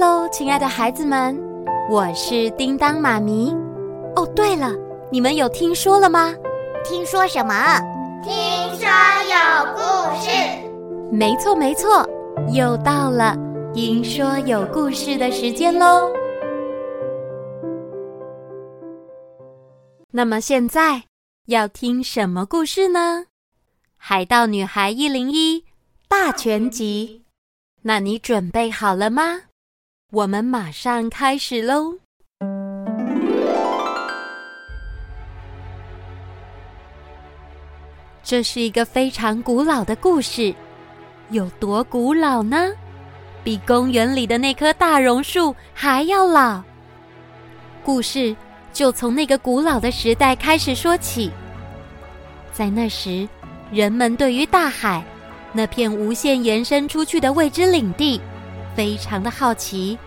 喽，亲爱的孩子们，我是叮当妈咪。哦，对了，你们有听说了吗？听说什么？听说有故事。没错，没错，又到了听说有故事的时间喽。那么现在要听什么故事呢？海盗女孩一零一大全集。那你准备好了吗？我们马上开始喽！这是一个非常古老的故事，有多古老呢？比公园里的那棵大榕树还要老。故事就从那个古老的时代开始说起。在那时，人们对于大海，那片无限延伸出去的未知领地，非常的好奇，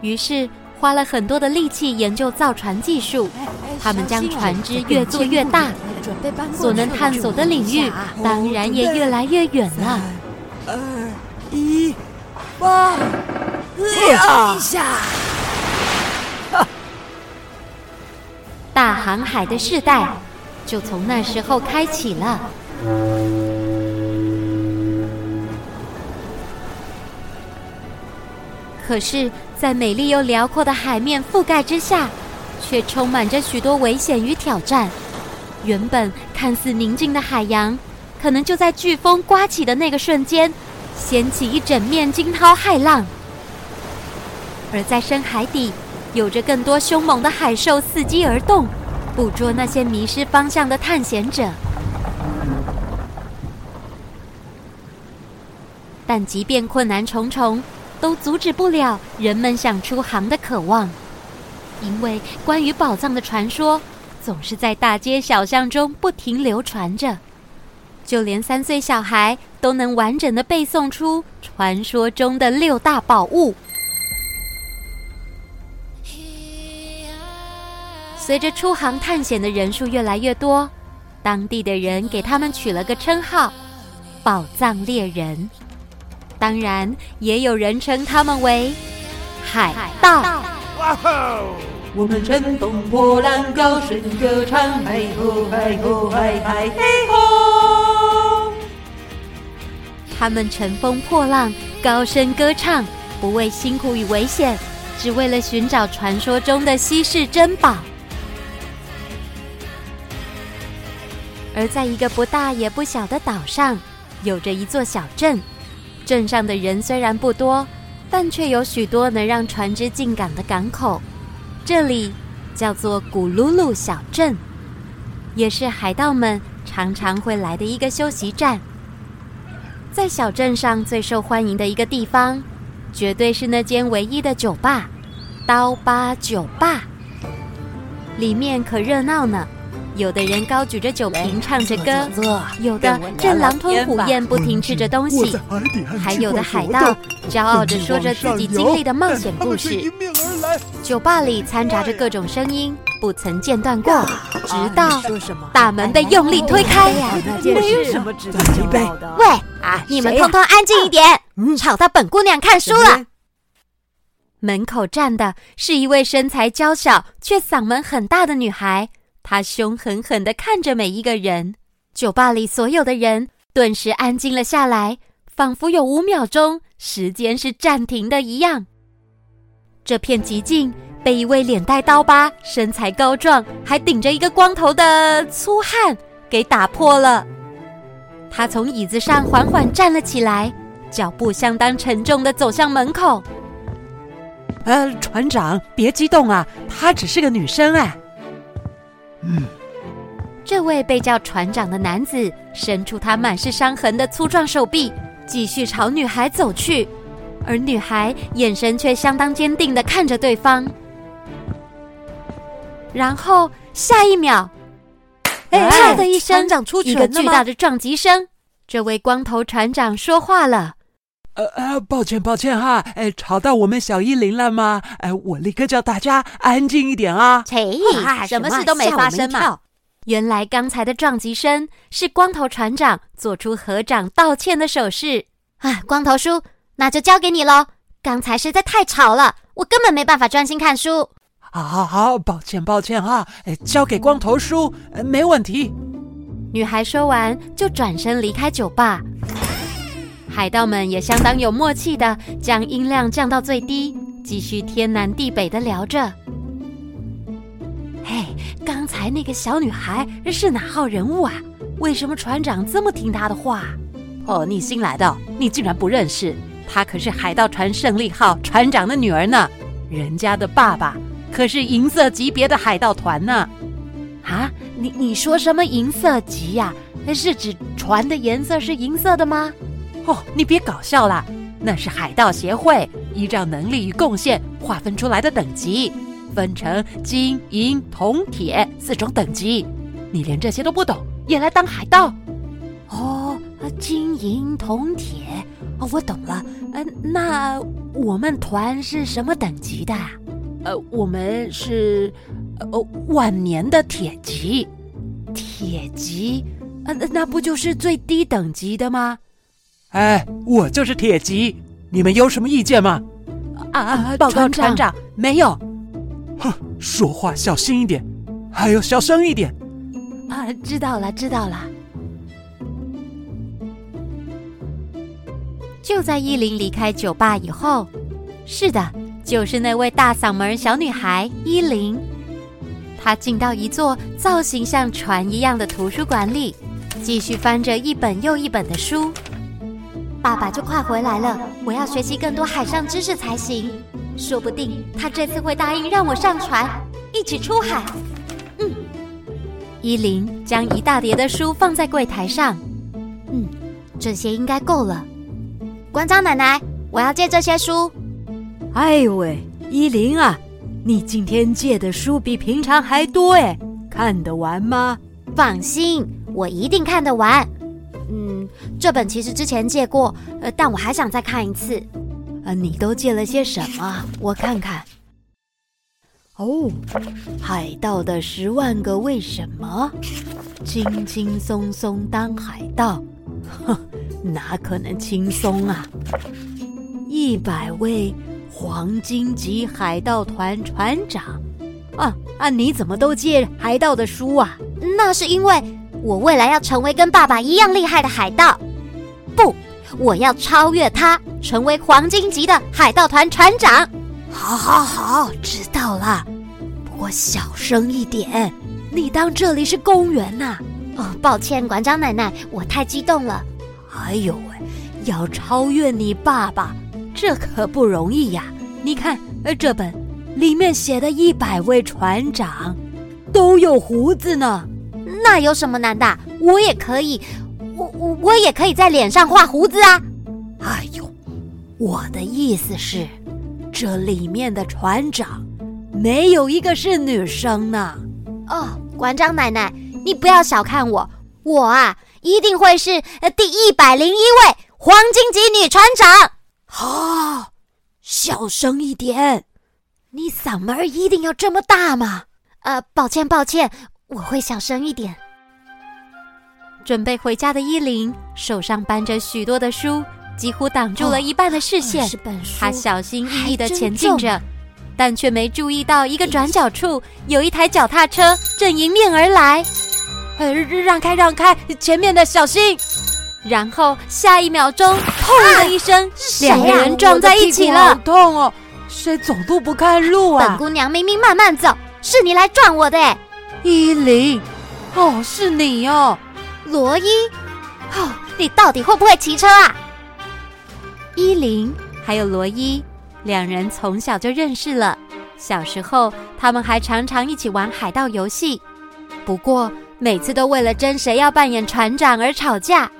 于是花了很多的力气研究造船技术。他们将船只越做越大，所能探索的领域当然也越来越远了。二、一，发！一下！大航海的时代就从那时候开启了。可是，在美丽又辽阔的海面覆盖之下，却充满着许多危险与挑战。原本看似宁静的海洋，可能就在飓风刮起的那个瞬间，掀起一整面惊涛骇浪。而在深海底，有着更多凶猛的海兽伺机而动，捕捉那些迷失方向的探险者。但即便困难重重，都阻止不了人们想出航的渴望，因为关于宝藏的传说总是在大街小巷中不停流传着，就连三岁小孩都能完整的背诵出传说中的六大宝物。随着出航探险的人数越来越多，当地的人给他们取了个称号——宝藏猎人。当然，也有人称他们为海盗。哇吼！我们乘风破浪，高声歌唱，嗨吼嗨吼嗨嗨嘿吼！他们乘风破浪，高声歌唱，不畏辛苦与危险，只为了寻找传说中的稀世珍宝。而在一个不大也不小的岛上，有着一座小镇。镇上的人虽然不多，但却有许多能让船只进港的港口。这里叫做古鲁鲁小镇，也是海盗们常常会来的一个休息站。在小镇上最受欢迎的一个地方，绝对是那间唯一的酒吧——刀疤酒吧。里面可热闹呢。有的人高举着酒瓶唱着歌，有的正狼吞虎咽不停吃着东西，还有的海盗骄傲着说着自己经历的冒险故事。酒吧里掺杂着各种声音，不曾间断过，直到大门被用力推开。没有什么值得提杯。喂，你们通通安静一点，吵到本姑娘看书了。门口站的是一位身材娇小却嗓门很大的女孩。他凶狠狠地看着每一个人，酒吧里所有的人顿时安静了下来，仿佛有五秒钟时间是暂停的一样。这片寂静被一位脸带刀疤、身材高壮、还顶着一个光头的粗汉给打破了。他从椅子上缓缓站了起来，脚步相当沉重地走向门口。呃，船长，别激动啊，她只是个女生哎。嗯，这位被叫船长的男子伸出他满是伤痕的粗壮手臂，继续朝女孩走去，而女孩眼神却相当坚定的看着对方。然后下一秒，哎，啪的一声，一个巨大的撞击声，这位光头船长说话了：“呃呃，抱歉抱歉哈，哎，吵到我们小一零了吗？哎，我立刻叫大家安静一点啊！切，什么事都没发生嘛。原来刚才的撞击声是光头船长做出合掌道歉的手势。啊，光头叔，那就交给你喽，刚才实在太吵了，我根本没办法专心看书。好好好，抱歉抱歉哈，哎，交给光头叔，没问题。女孩说完，就转身离开酒吧。海盗们也相当有默契的将音量降到最低，继续天南地北的聊着。嘿，刚才那个小女孩是哪号人物啊？为什么船长这么听她的话？哦，你新来的，你竟然不认识？她可是海盗船胜利号船长的女儿呢，人家的爸爸可是银色级别的海盗团呢。啊，你你说什么银色级呀？是指船的颜色是银色的吗？哦，你别搞笑啦，那是海盗协会依照能力与贡献划分出来的等级，分成金、银、铜、铁四种等级。你连这些都不懂，也来当海盗？哦，金、银、铜、铁，哦，我懂了。呃，那我们团是什么等级的？呃，我们是。呃晚年的铁级，铁级，呃，那不就是最低等级的吗？哎，我就是铁吉，你们有什么意见吗？啊啊，报告船长，没有。哼，说话小心一点，还有小声一点。啊，知道了，知道了。就在伊琳离开酒吧以后，是的，就是那位大嗓门小女孩伊琳。她进到一座造型像船一样的图书馆里，继续翻着一本又一本的书。爸爸就快回来了，我要学习更多海上知识才行。说不定他这次会答应让我上船，一起出海。嗯，依琳将一大叠的书放在柜台上。嗯，这些应该够了。馆长奶奶，我要借这些书。哎呦喂，依琳啊！你今天借的书比平常还多哎，看得完吗？放心，我一定看得完。这本其实之前借过，呃，但我还想再看一次。呃，你都借了些什么？我看看。哦，海盗的十万个为什么？轻轻松松当海盗？哼，哪可能轻松啊？一百位。黄金级海盗团船长，啊啊！你怎么都借海盗的书啊？那是因为我未来要成为跟爸爸一样厉害的海盗。不，我要超越他，成为黄金级的海盗团船长。好，好，好，知道了。不过小声一点，你当这里是公园呐？哦，抱歉，馆长奶奶，我太激动了。哎呦喂，要超越你爸爸！这可不容易呀！你看，呃，这本里面写的一百位船长都有胡子呢。那有什么难的？我也可以，我我我也可以在脸上画胡子啊！哎呦，我的意思是，这里面的船长没有一个是女生呢。哦，馆长奶奶，你不要小看我，我啊一定会是呃第一百零一位黄金级女船长。好、哦，小声一点！你嗓门一定要这么大吗？呃，抱歉，抱歉，我会小声一点。准备回家的伊琳手上搬着许多的书，几乎挡住了一半的视线。哦、本书她小心翼翼的前进着，但却没注意到一个转角处有一台脚踏车正迎面而来。呃，让开，让开，前面的小心！然后下一秒钟，砰的一声，两个人撞在一起了。好痛哦！谁走路不看路啊？本姑娘明明慢慢走，是你来撞我的哎！伊琳，哦，是你哦，罗伊，哦，你到底会不会骑车啊？伊琳还有罗伊两人从小就认识了，小时候他们还常常一起玩海盗游戏，不过每次都为了争谁要扮演船长而吵架。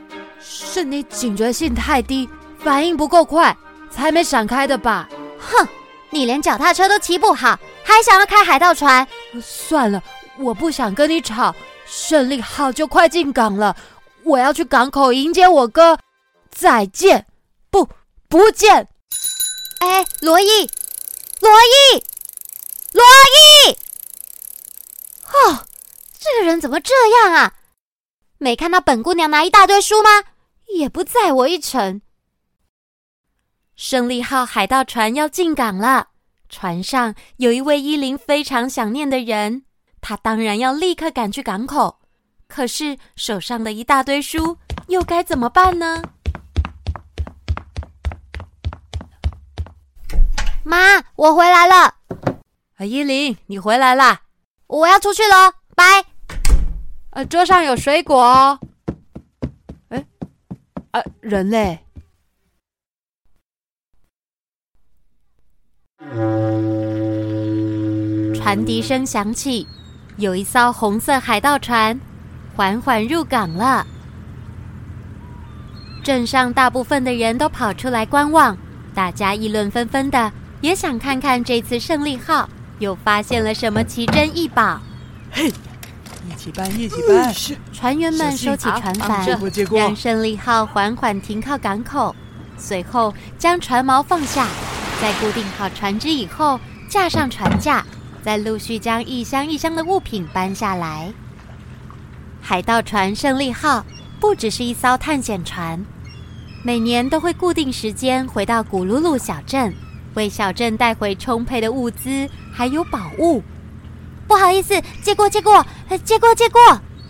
是你警觉性太低，反应不够快，才没闪开的吧？哼，你连脚踏车都骑不好，还想要开海盗船？算了，我不想跟你吵。胜利号就快进港了，我要去港口迎接我哥。再见，不，不见。哎，罗伊，罗伊，罗伊！哦，这个人怎么这样啊？没看到本姑娘拿一大堆书吗？也不载我一程。胜利号海盗船要进港了，船上有一位伊琳非常想念的人，他当然要立刻赶去港口。可是手上的一大堆书，又该怎么办呢？妈，我回来了。啊，依琳，你回来啦！我要出去喽，拜。呃，桌上有水果哦。哎，啊，人嘞？船笛声响起，有一艘红色海盗船缓缓入港了。镇上大部分的人都跑出来观望，大家议论纷纷的，也想看看这次胜利号又发现了什么奇珍异宝。嘿，一起搬，一起搬！船员们收起船帆，让胜利号缓缓停靠港口，随后将船锚放下，在固定好船只以后，架上船架，再陆续将一箱一箱的物品搬下来。海盗船胜利号不只是一艘探险船，每年都会固定时间回到古鲁鲁小镇，为小镇带回充沛的物资还有宝物。不好意思，借过借过，借过借过。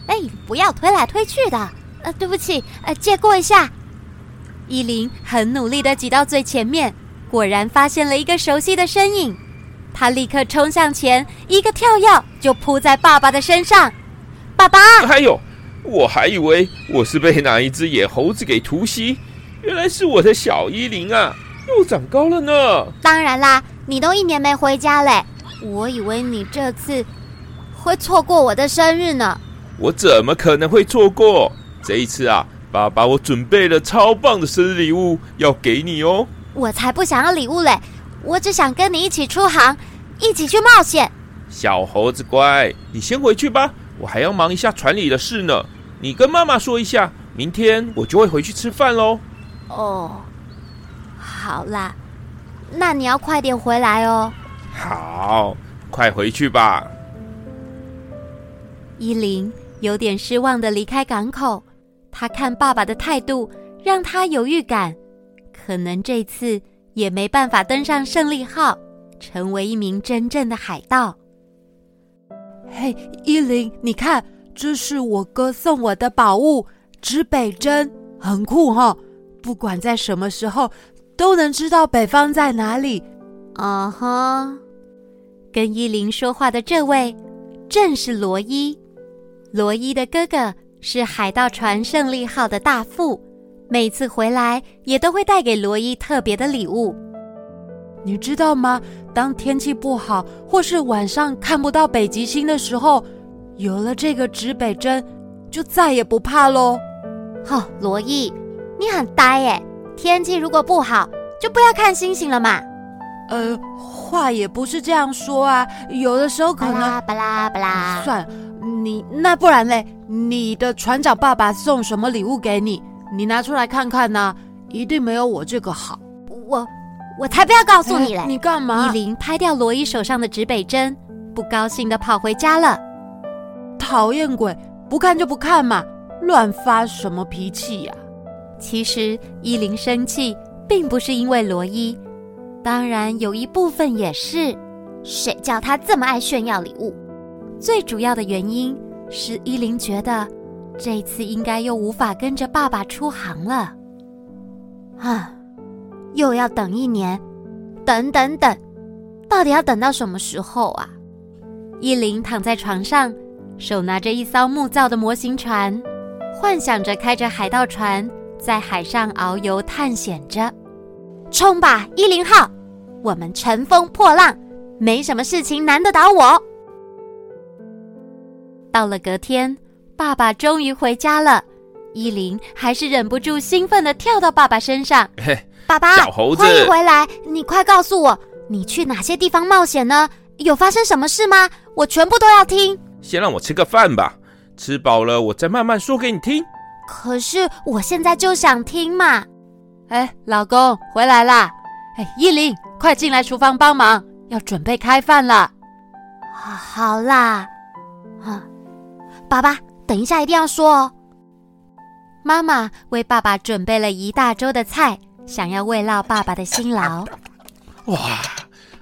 哎，不要推来推去的。呃，对不起，呃，借过一下。伊琳很努力地挤到最前面，果然发现了一个熟悉的身影。她立刻冲向前，一个跳跃就扑在爸爸的身上。爸爸！哎呦，我还以为我是被哪一只野猴子给突袭，原来是我的小伊琳啊，又长高了呢。当然啦，你都一年没回家嘞。我以为你这次会错过我的生日呢。我怎么可能会错过？这一次啊，爸爸，我准备了超棒的生日礼物要给你哦。我才不想要礼物嘞，我只想跟你一起出航，一起去冒险。小猴子乖，你先回去吧，我还要忙一下船里的事呢。你跟妈妈说一下，明天我就会回去吃饭喽。哦，好啦，那你要快点回来哦。好，快回去吧。依琳有点失望的离开港口，她看爸爸的态度，让她有预感，可能这次也没办法登上胜利号，成为一名真正的海盗。嘿，依琳，你看，这是我哥送我的宝物——指北针，很酷哈！不管在什么时候，都能知道北方在哪里。啊哈、uh。跟依琳说话的这位，正是罗伊。罗伊的哥哥是海盗船胜利号的大副，每次回来也都会带给罗伊特别的礼物。你知道吗？当天气不好，或是晚上看不到北极星的时候，有了这个指北针，就再也不怕喽。哦，罗伊，你很呆耶！天气如果不好，就不要看星星了嘛。呃。话也不是这样说啊，有的时候可能巴拉巴拉巴拉。算了，你那不然嘞？你的船长爸爸送什么礼物给你？你拿出来看看呢？一定没有我这个好。我我才不要告诉你嘞！你干嘛？依琳拍掉罗伊手上的指北针，不高兴的跑回家了。讨厌鬼，不看就不看嘛，乱发什么脾气呀？其实依琳生气并不是因为罗伊。当然，有一部分也是，谁叫他这么爱炫耀礼物？最主要的原因是依琳觉得这次应该又无法跟着爸爸出航了。啊，又要等一年，等等等，到底要等到什么时候啊？伊琳躺在床上，手拿着一艘木造的模型船，幻想着开着海盗船在海上遨游探险着。冲吧，伊琳号！我们乘风破浪，没什么事情难得倒我。到了隔天，爸爸终于回家了，依琳还是忍不住兴奋的跳到爸爸身上。嘿，爸爸，小猴子，欢迎回来！你快告诉我，你去哪些地方冒险呢？有发生什么事吗？我全部都要听。先让我吃个饭吧，吃饱了我再慢慢说给你听。可是我现在就想听嘛。哎，老公回来啦！哎，依琳，快进来厨房帮忙，要准备开饭了。好啦，啊，爸爸，等一下一定要说哦。妈妈为爸爸准备了一大桌的菜，想要慰劳爸爸的辛劳。哇，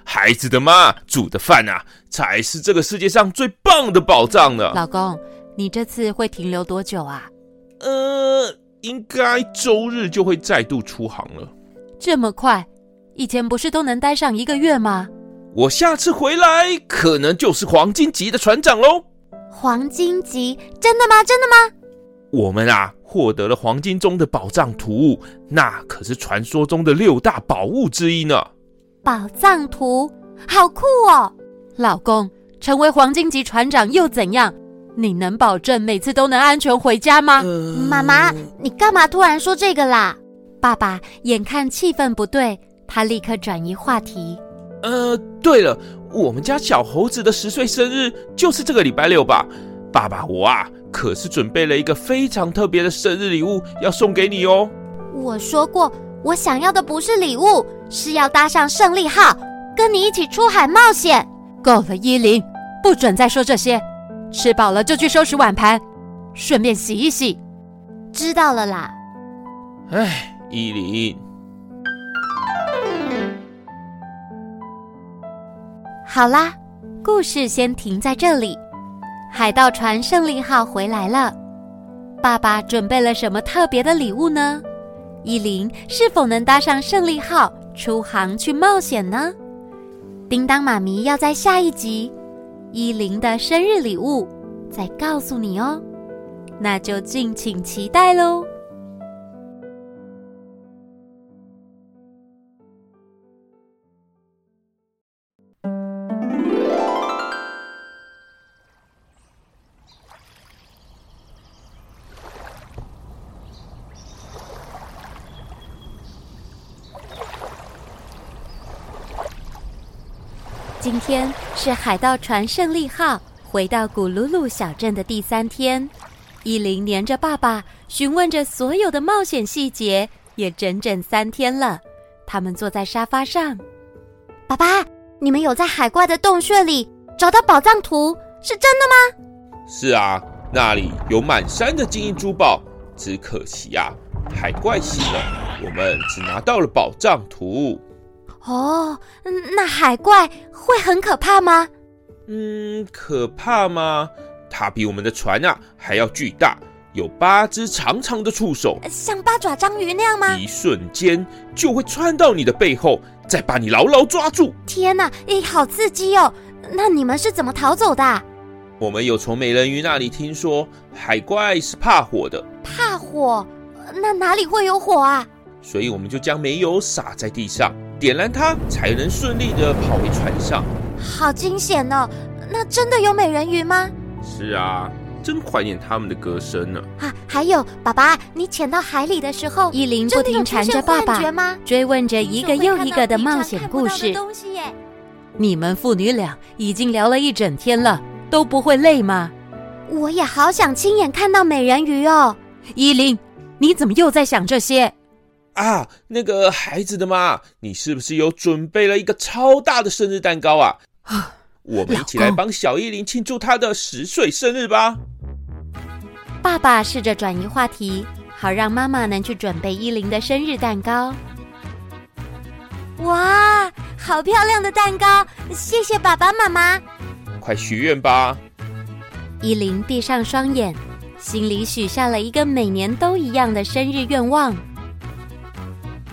孩子的妈煮的饭啊，才是这个世界上最棒的宝藏呢！老公，你这次会停留多久啊？呃，应该周日就会再度出航了。这么快？以前不是都能待上一个月吗？我下次回来可能就是黄金级的船长喽。黄金级？真的吗？真的吗？我们啊，获得了黄金中的宝藏图，那可是传说中的六大宝物之一呢。宝藏图，好酷哦！老公，成为黄金级船长又怎样？你能保证每次都能安全回家吗？呃、妈妈，你干嘛突然说这个啦？爸爸眼看气氛不对，他立刻转移话题。呃，对了，我们家小猴子的十岁生日就是这个礼拜六吧？爸爸，我啊，可是准备了一个非常特别的生日礼物要送给你哦。我说过，我想要的不是礼物，是要搭上胜利号，跟你一起出海冒险。够了，依琳，不准再说这些。吃饱了就去收拾碗盘，顺便洗一洗。知道了啦。哎，依琳。好啦，故事先停在这里。海盗船胜利号回来了，爸爸准备了什么特别的礼物呢？依琳是否能搭上胜利号出航去冒险呢？叮当妈咪要在下一集依琳的生日礼物再告诉你哦，那就敬请期待喽。天是海盗船胜利号回到古鲁鲁小镇的第三天，伊琳黏着爸爸，询问着所有的冒险细节，也整整三天了。他们坐在沙发上，爸爸，你们有在海怪的洞穴里找到宝藏图，是真的吗？是啊，那里有满山的金银珠宝，只可惜呀、啊，海怪死了，我们只拿到了宝藏图。哦，那海怪会很可怕吗？嗯，可怕吗？它比我们的船啊还要巨大，有八只长长的触手，像八爪章鱼那样吗？一瞬间就会穿到你的背后，再把你牢牢抓住。天哪，诶，好刺激哦！那你们是怎么逃走的？我们有从美人鱼那里听说，海怪是怕火的。怕火？那哪里会有火啊？所以我们就将煤油撒在地上。点燃它，才能顺利的跑回船上。好惊险哦！那真的有美人鱼吗？是啊，真怀念他们的歌声呢。啊，还有，爸爸，你潜到海里的时候，依琳不停缠着爸爸，追问着一个又一个的冒险故事。你们父女俩已经聊了一整天了，都不会累吗？我也好想亲眼看到美人鱼哦。依琳，你怎么又在想这些？啊，那个孩子的妈，你是不是有准备了一个超大的生日蛋糕啊？啊，我们一起来帮小依琳庆祝她的十岁生日吧。爸爸试着转移话题，好让妈妈能去准备依琳的生日蛋糕。哇，好漂亮的蛋糕！谢谢爸爸妈妈。快许愿吧。依琳闭上双眼，心里许下了一个每年都一样的生日愿望。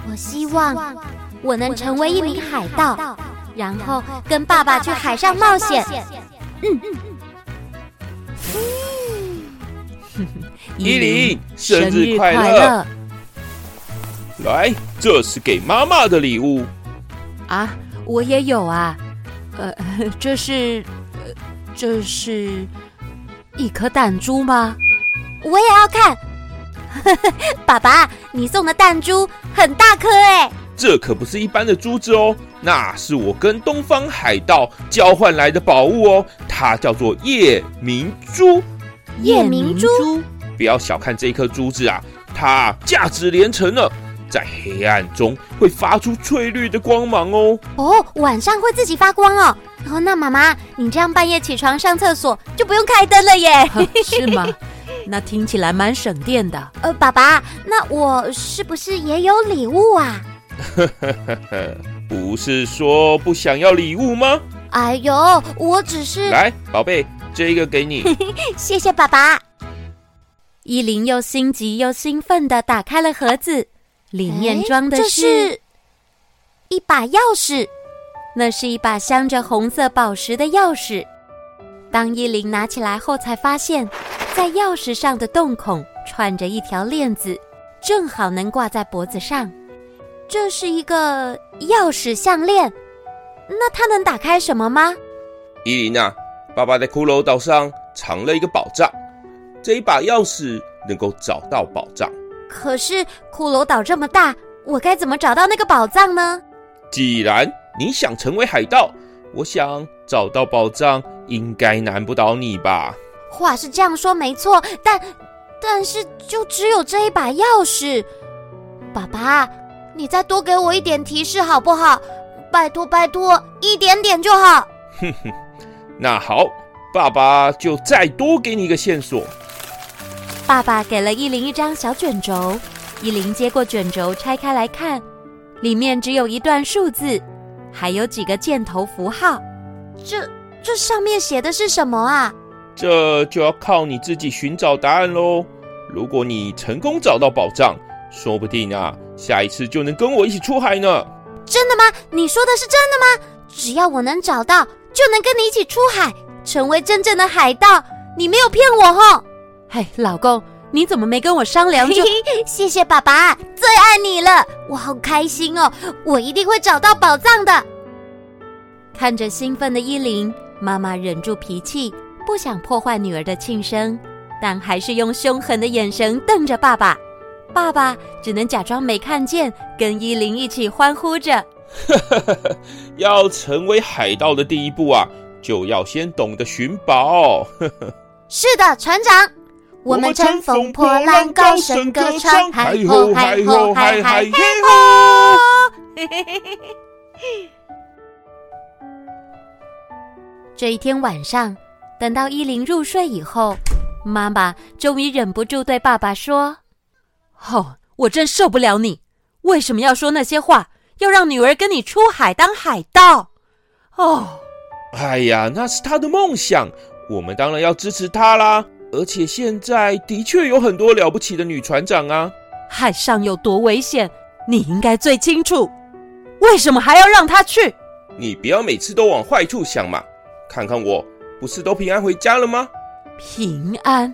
我希望我能成为一名海盗，然后跟爸爸去海上冒险。嗯嗯嗯，依琳，生日快乐！来，这是给妈妈的礼物。啊，我也有啊。呃，这是，这是一颗弹珠吗？我也要看。爸爸，你送的弹珠很大颗哎！这可不是一般的珠子哦，那是我跟东方海盗交换来的宝物哦，它叫做夜明珠。夜明珠，不要小看这一颗珠子啊，它价值连城呢，在黑暗中会发出翠绿的光芒哦。哦，晚上会自己发光哦。哦，那妈妈，你这样半夜起床上厕所就不用开灯了耶？是吗？那听起来蛮省电的。呃，爸爸，那我是不是也有礼物啊？不是说不想要礼物吗？哎呦，我只是……来，宝贝，这个给你。谢谢爸爸。依琳又心急又兴奋的打开了盒子，里面装的是，是一把钥匙。那是一把镶着红色宝石的钥匙。当伊琳拿起来后，才发现，在钥匙上的洞孔串着一条链子，正好能挂在脖子上。这是一个钥匙项链，那它能打开什么吗？伊琳啊，爸爸在骷髅岛上藏了一个宝藏，这一把钥匙能够找到宝藏。可是骷髅岛这么大，我该怎么找到那个宝藏呢？既然你想成为海盗，我想找到宝藏应该难不倒你吧？话是这样说没错，但但是就只有这一把钥匙，爸爸。你再多给我一点提示好不好？拜托拜托，一点点就好。哼哼，那好，爸爸就再多给你一个线索。爸爸给了依林一张小卷轴，依林接过卷轴拆开来看，里面只有一段数字，还有几个箭头符号。这这上面写的是什么啊？这就要靠你自己寻找答案喽。如果你成功找到宝藏，说不定啊，下一次就能跟我一起出海呢。真的吗？你说的是真的吗？只要我能找到，就能跟你一起出海，成为真正的海盗。你没有骗我吼。嘿，老公，你怎么没跟我商量就？谢谢爸爸，最爱你了，我好开心哦！我一定会找到宝藏的。看着兴奋的伊琳，妈妈忍住脾气，不想破坏女儿的庆生，但还是用凶狠的眼神瞪着爸爸。爸爸只能假装没看见，跟伊琳一起欢呼着。要成为海盗的第一步啊，就要先懂得寻宝。是的，船长，我们乘风破浪，高声歌唱，嗨吼嗨吼嗨嗨嘿吼！这一天晚上，等到伊琳入睡以后，妈妈终于忍不住对爸爸说。哦，我真受不了你！为什么要说那些话？要让女儿跟你出海当海盗？哦，哎呀，那是她的梦想，我们当然要支持她啦。而且现在的确有很多了不起的女船长啊。海上有多危险，你应该最清楚。为什么还要让她去？你不要每次都往坏处想嘛。看看我，不是都平安回家了吗？平安？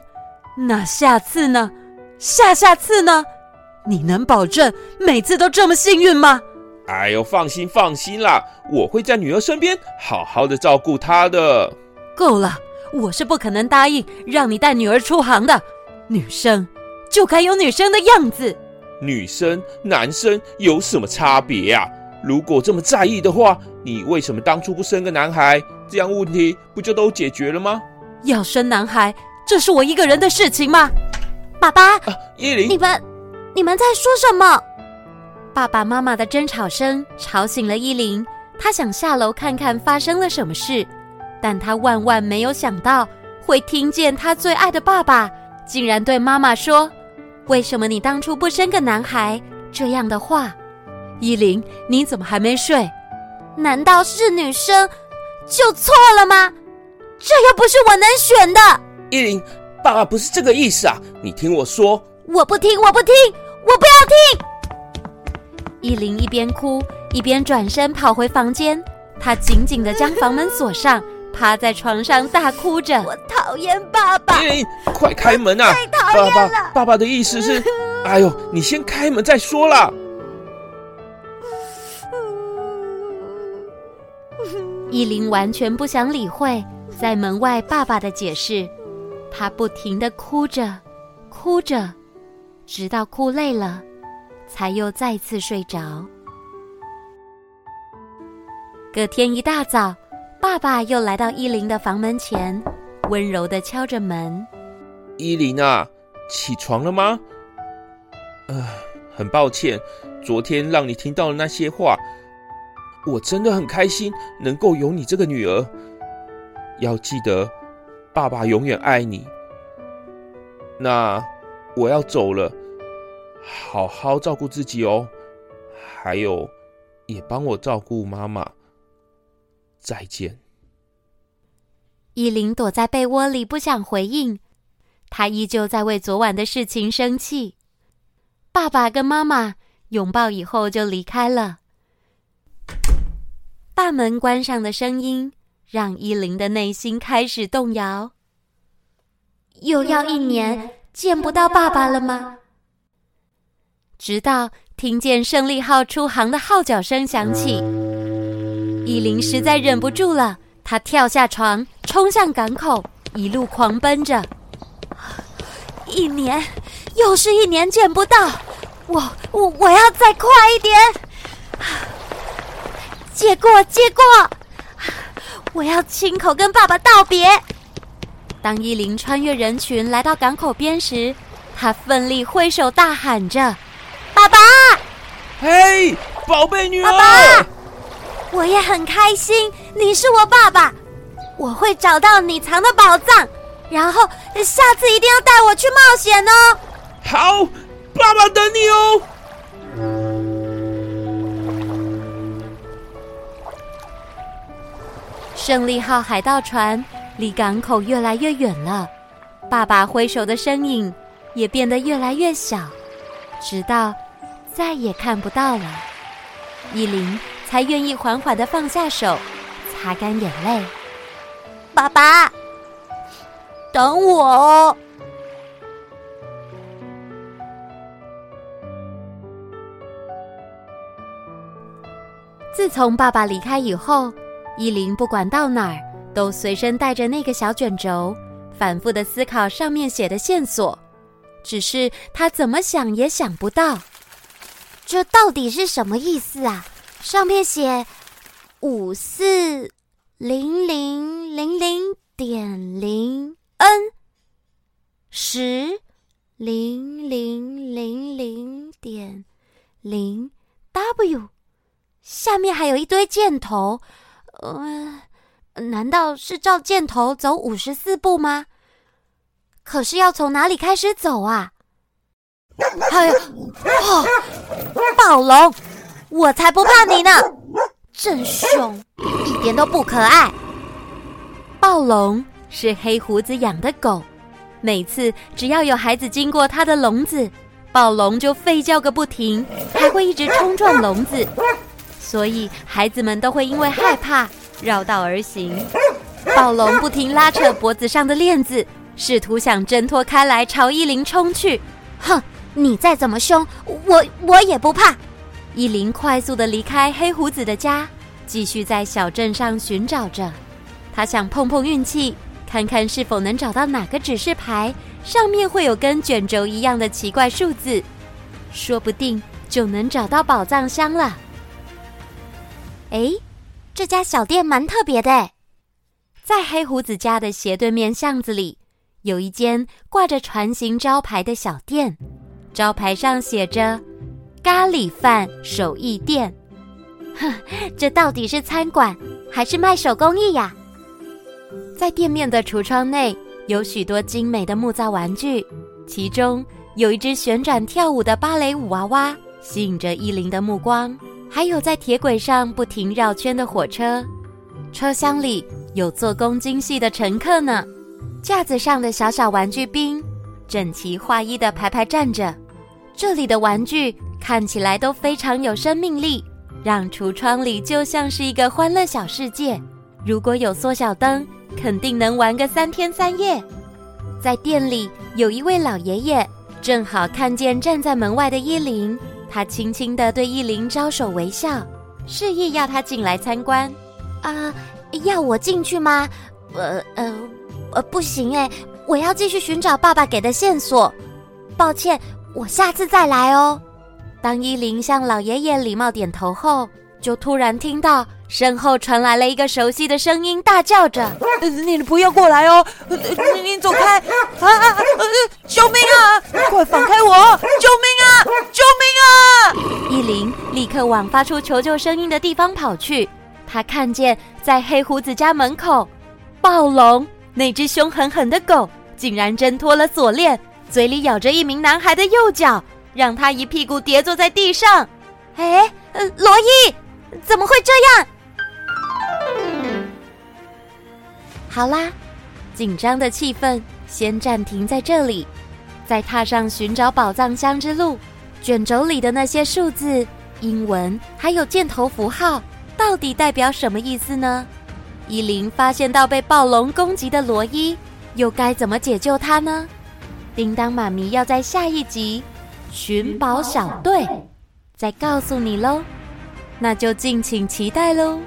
那下次呢？下下次呢？你能保证每次都这么幸运吗？哎呦，放心放心啦，我会在女儿身边好好的照顾她的。够了，我是不可能答应让你带女儿出航的。女生就该有女生的样子。女生、男生有什么差别呀？如果这么在意的话，你为什么当初不生个男孩？这样问题不就都解决了吗？要生男孩，这是我一个人的事情吗？爸爸，啊，伊琳，你们，你们在说什么？爸爸妈妈的争吵声吵醒了依琳，她想下楼看看发生了什么事，但他万万没有想到会听见他最爱的爸爸竟然对妈妈说：“为什么你当初不生个男孩？”这样的话，依琳，你怎么还没睡？难道是女生就错了吗？这又不是我能选的，依琳。爸爸不是这个意思啊！你听我说，我不听，我不听，我不要听。依琳一边哭一边转身跑回房间，她紧紧地将房门锁上，趴在床上大哭着。我讨厌爸爸！快开门啊！太讨厌了！爸爸，爸爸的意思是，哎呦，你先开门再说啦。依琳完全不想理会在门外爸爸的解释。他不停的哭着，哭着，直到哭累了，才又再次睡着。隔天一大早，爸爸又来到伊琳的房门前，温柔的敲着门：“伊琳啊，起床了吗？”“呃，很抱歉，昨天让你听到了那些话。我真的很开心能够有你这个女儿。要记得。”爸爸永远爱你。那我要走了，好好照顾自己哦，还有也帮我照顾妈妈。再见。依琳躲在被窝里，不想回应。她依旧在为昨晚的事情生气。爸爸跟妈妈拥抱以后就离开了。大门关上的声音让依琳的内心开始动摇。又要一年见不到爸爸了吗？直到听见胜利号出航的号角声响起，伊琳实在忍不住了，她跳下床，冲向港口，一路狂奔着。一年，又是一年见不到，我我我要再快一点！借过借过，我要亲口跟爸爸道别。当伊琳穿越人群来到港口边时，她奋力挥手大喊着：“爸爸！嘿，宝贝女儿！爸爸！我也很开心，你是我爸爸，我会找到你藏的宝藏，然后下次一定要带我去冒险哦！好，爸爸等你哦！”胜利号海盗船。离港口越来越远了，爸爸挥手的身影也变得越来越小，直到再也看不到了。依琳才愿意缓缓的放下手，擦干眼泪。爸爸，等我哦。自从爸爸离开以后，依琳不管到哪儿。都随身带着那个小卷轴，反复的思考上面写的线索，只是他怎么想也想不到，这到底是什么意思啊？上面写五四零零零零点零 N，十零零零零点零 W，下面还有一堆箭头，呃。难道是照箭头走五十四步吗？可是要从哪里开始走啊？哎呀，哦，暴龙，我才不怕你呢！真凶，一点都不可爱。暴龙是黑胡子养的狗，每次只要有孩子经过他的笼子，暴龙就吠叫个不停，还会一直冲撞笼子，所以孩子们都会因为害怕。绕道而行，暴龙不停拉扯脖子上的链子，试图想挣脱开来，朝伊琳冲去。哼，你再怎么凶，我我也不怕。伊琳快速的离开黑胡子的家，继续在小镇上寻找着。她想碰碰运气，看看是否能找到哪个指示牌，上面会有跟卷轴一样的奇怪数字，说不定就能找到宝藏箱了。哎。这家小店蛮特别的，在黑胡子家的斜对面巷子里，有一间挂着船形招牌的小店，招牌上写着“咖喱饭手艺店”。哼，这到底是餐馆还是卖手工艺呀？在店面的橱窗内有许多精美的木造玩具，其中有一只旋转跳舞的芭蕾舞娃娃，吸引着伊琳的目光。还有在铁轨上不停绕圈的火车，车厢里有做工精细的乘客呢。架子上的小小玩具兵整齐划一的排排站着。这里的玩具看起来都非常有生命力，让橱窗里就像是一个欢乐小世界。如果有缩小灯，肯定能玩个三天三夜。在店里有一位老爷爷，正好看见站在门外的依琳。他轻轻地对依琳招手微笑，示意要她进来参观。啊，要我进去吗？呃呃呃，不行哎，我要继续寻找爸爸给的线索。抱歉，我下次再来哦。当伊琳向老爷爷礼貌点头后，就突然听到身后传来了一个熟悉的声音，大叫着：“你不要过来哦！你你走开！啊啊！救命啊！快放开我！救命啊！救命啊！”伊琳立刻往发出求救声音的地方跑去。她看见在黑胡子家门口，暴龙那只凶狠狠的狗竟然挣脱了锁链，嘴里咬着一名男孩的右脚，让他一屁股跌坐在地上。哎，呃，罗伊，怎么会这样？好啦，紧张的气氛先暂停在这里，再踏上寻找宝藏箱之路。卷轴里的那些数字、英文还有箭头符号，到底代表什么意思呢？伊琳发现到被暴龙攻击的罗伊，又该怎么解救他呢？叮当妈咪要在下一集寻宝小队再告诉你喽，那就敬请期待喽。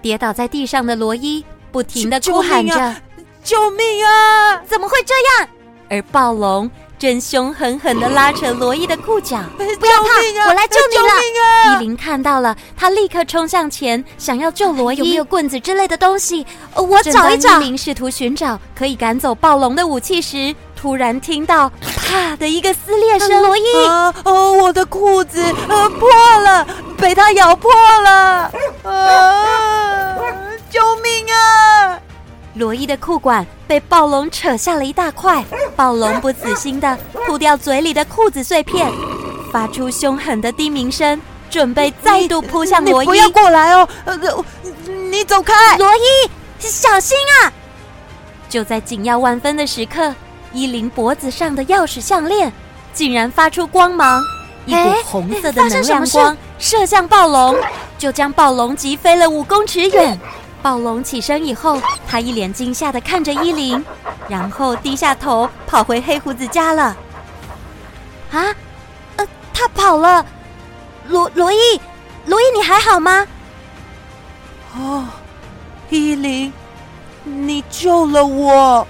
跌倒在地上的罗伊不停的哭喊着：“救命啊！怎么会这样？”而暴龙正凶狠狠地拉扯罗伊的裤脚。“不要怕，我来救你了！”救命啊！伊琳看到了，她立刻冲向前，想要救罗伊。有没有棍子之类的东西？我找一找。伊琳试图寻找可以赶走暴龙的武器时，突然听到“啪”的一个撕裂声。罗伊，啊，哦，我的裤子呃破了，被他咬破了。啊！救命啊！罗伊的裤管被暴龙扯下了一大块，暴龙不死心的吐掉嘴里的裤子碎片，发出凶狠的低鸣声，准备再度扑向罗伊。你不要过来哦！呃，你走开！罗伊，小心啊！就在紧要万分的时刻，伊琳脖子上的钥匙项链竟然发出光芒，一股红色的能量光射向暴龙，就将暴龙击飞了五公尺远。暴龙起身以后，他一脸惊吓的看着伊琳，然后低下头跑回黑胡子家了。啊，呃，他跑了。罗罗伊，罗伊，你还好吗？哦，伊琳，你救了我。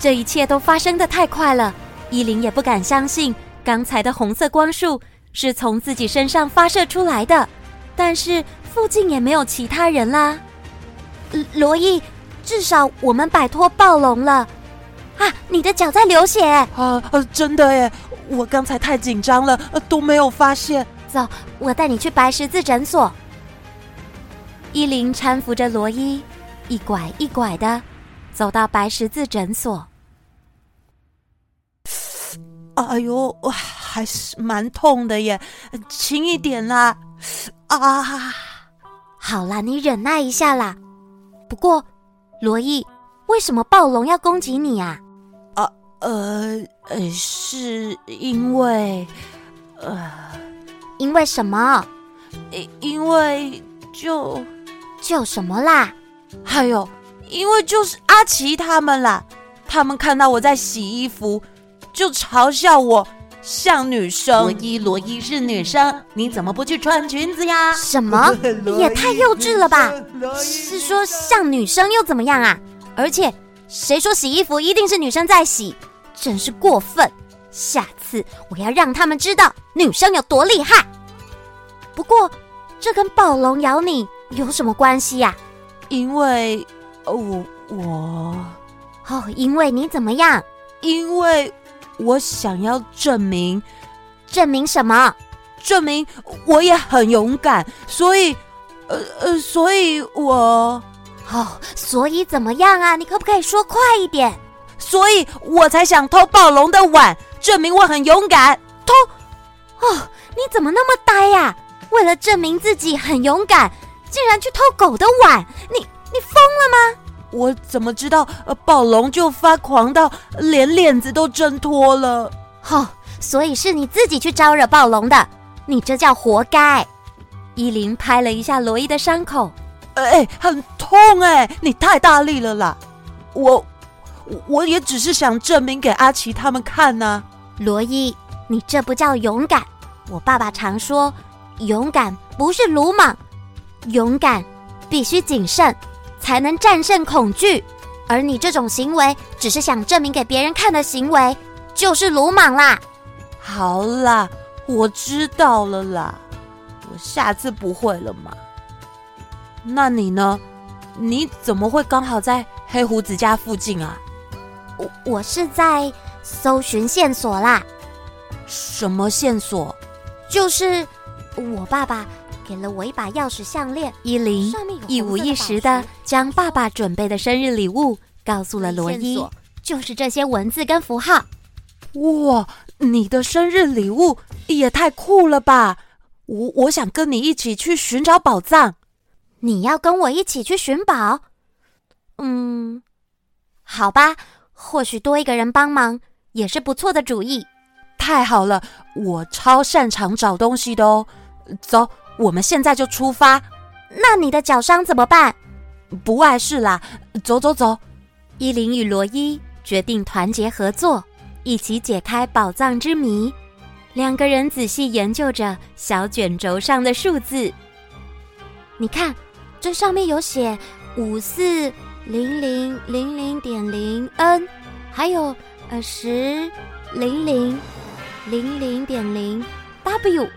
这一切都发生的太快了，伊琳也不敢相信刚才的红色光束是从自己身上发射出来的，但是。附近也没有其他人啦，罗伊，至少我们摆脱暴龙了。啊，你的脚在流血啊！呃，真的耶，我刚才太紧张了，都没有发现。走，我带你去白十字诊所。伊琳搀扶着罗伊，一拐一拐的走到白十字诊所。哎呦，还是蛮痛的耶，轻一点啦。啊！好啦，你忍耐一下啦。不过，罗伊，为什么暴龙要攻击你啊？啊，呃，呃，是因为，呃，因为什么？因为就就什么啦？还有，因为就是阿奇他们啦。他们看到我在洗衣服，就嘲笑我。像女生，罗伊，罗伊是女生，你怎么不去穿裙子呀？什么？也太幼稚了吧！是说像女生又怎么样啊？而且谁说洗衣服一定是女生在洗？真是过分！下次我要让他们知道女生有多厉害。不过这跟暴龙咬你有什么关系呀？因为，我我哦，因为你怎么样？因为。我想要证明，证明什么？证明我也很勇敢，所以，呃呃，所以我，哦，所以怎么样啊？你可不可以说快一点？所以我才想偷暴龙的碗，证明我很勇敢。偷？哦，你怎么那么呆呀？为了证明自己很勇敢，竟然去偷狗的碗？你你疯了吗？我怎么知道？呃，暴龙就发狂到连链子都挣脱了。哦，所以是你自己去招惹暴龙的，你这叫活该。依琳拍了一下罗伊的伤口，哎，很痛哎，你太大力了啦！我，我也只是想证明给阿奇他们看呐、啊。罗伊，你这不叫勇敢。我爸爸常说，勇敢不是鲁莽，勇敢必须谨慎。才能战胜恐惧，而你这种行为只是想证明给别人看的行为，就是鲁莽啦。好啦，我知道了啦，我下次不会了嘛。那你呢？你怎么会刚好在黑胡子家附近啊？我我是在搜寻线索啦。什么线索？就是我爸爸给了我一把钥匙项链。伊琳一五一十的将爸爸准备的生日礼物告诉了罗伊，就是这些文字跟符号。哇，你的生日礼物也太酷了吧！我我想跟你一起去寻找宝藏。你要跟我一起去寻宝？嗯，好吧，或许多一个人帮忙也是不错的主意。太好了，我超擅长找东西的哦。走，我们现在就出发。那你的脚伤怎么办？不碍事啦。走走走。伊琳与罗伊决定团结合作，一起解开宝藏之谜。两个人仔细研究着小卷轴上的数字。你看，这上面有写五四零零零零点零 n，还有呃十零零零零点零 w，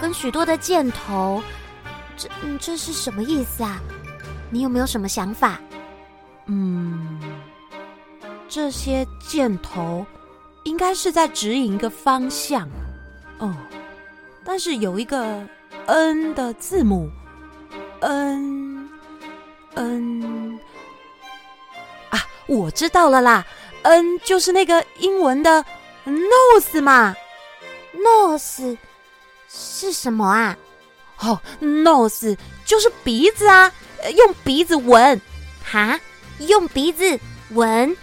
跟许多的箭头。这这是什么意思啊？你有没有什么想法？嗯，这些箭头应该是在指引一个方向。哦，但是有一个 N 的字母，N N 啊，我知道了啦，N 就是那个英文的 nose 嘛，nose 是什么啊？哦，nose 就是鼻子啊，用鼻子闻，哈，用鼻子闻，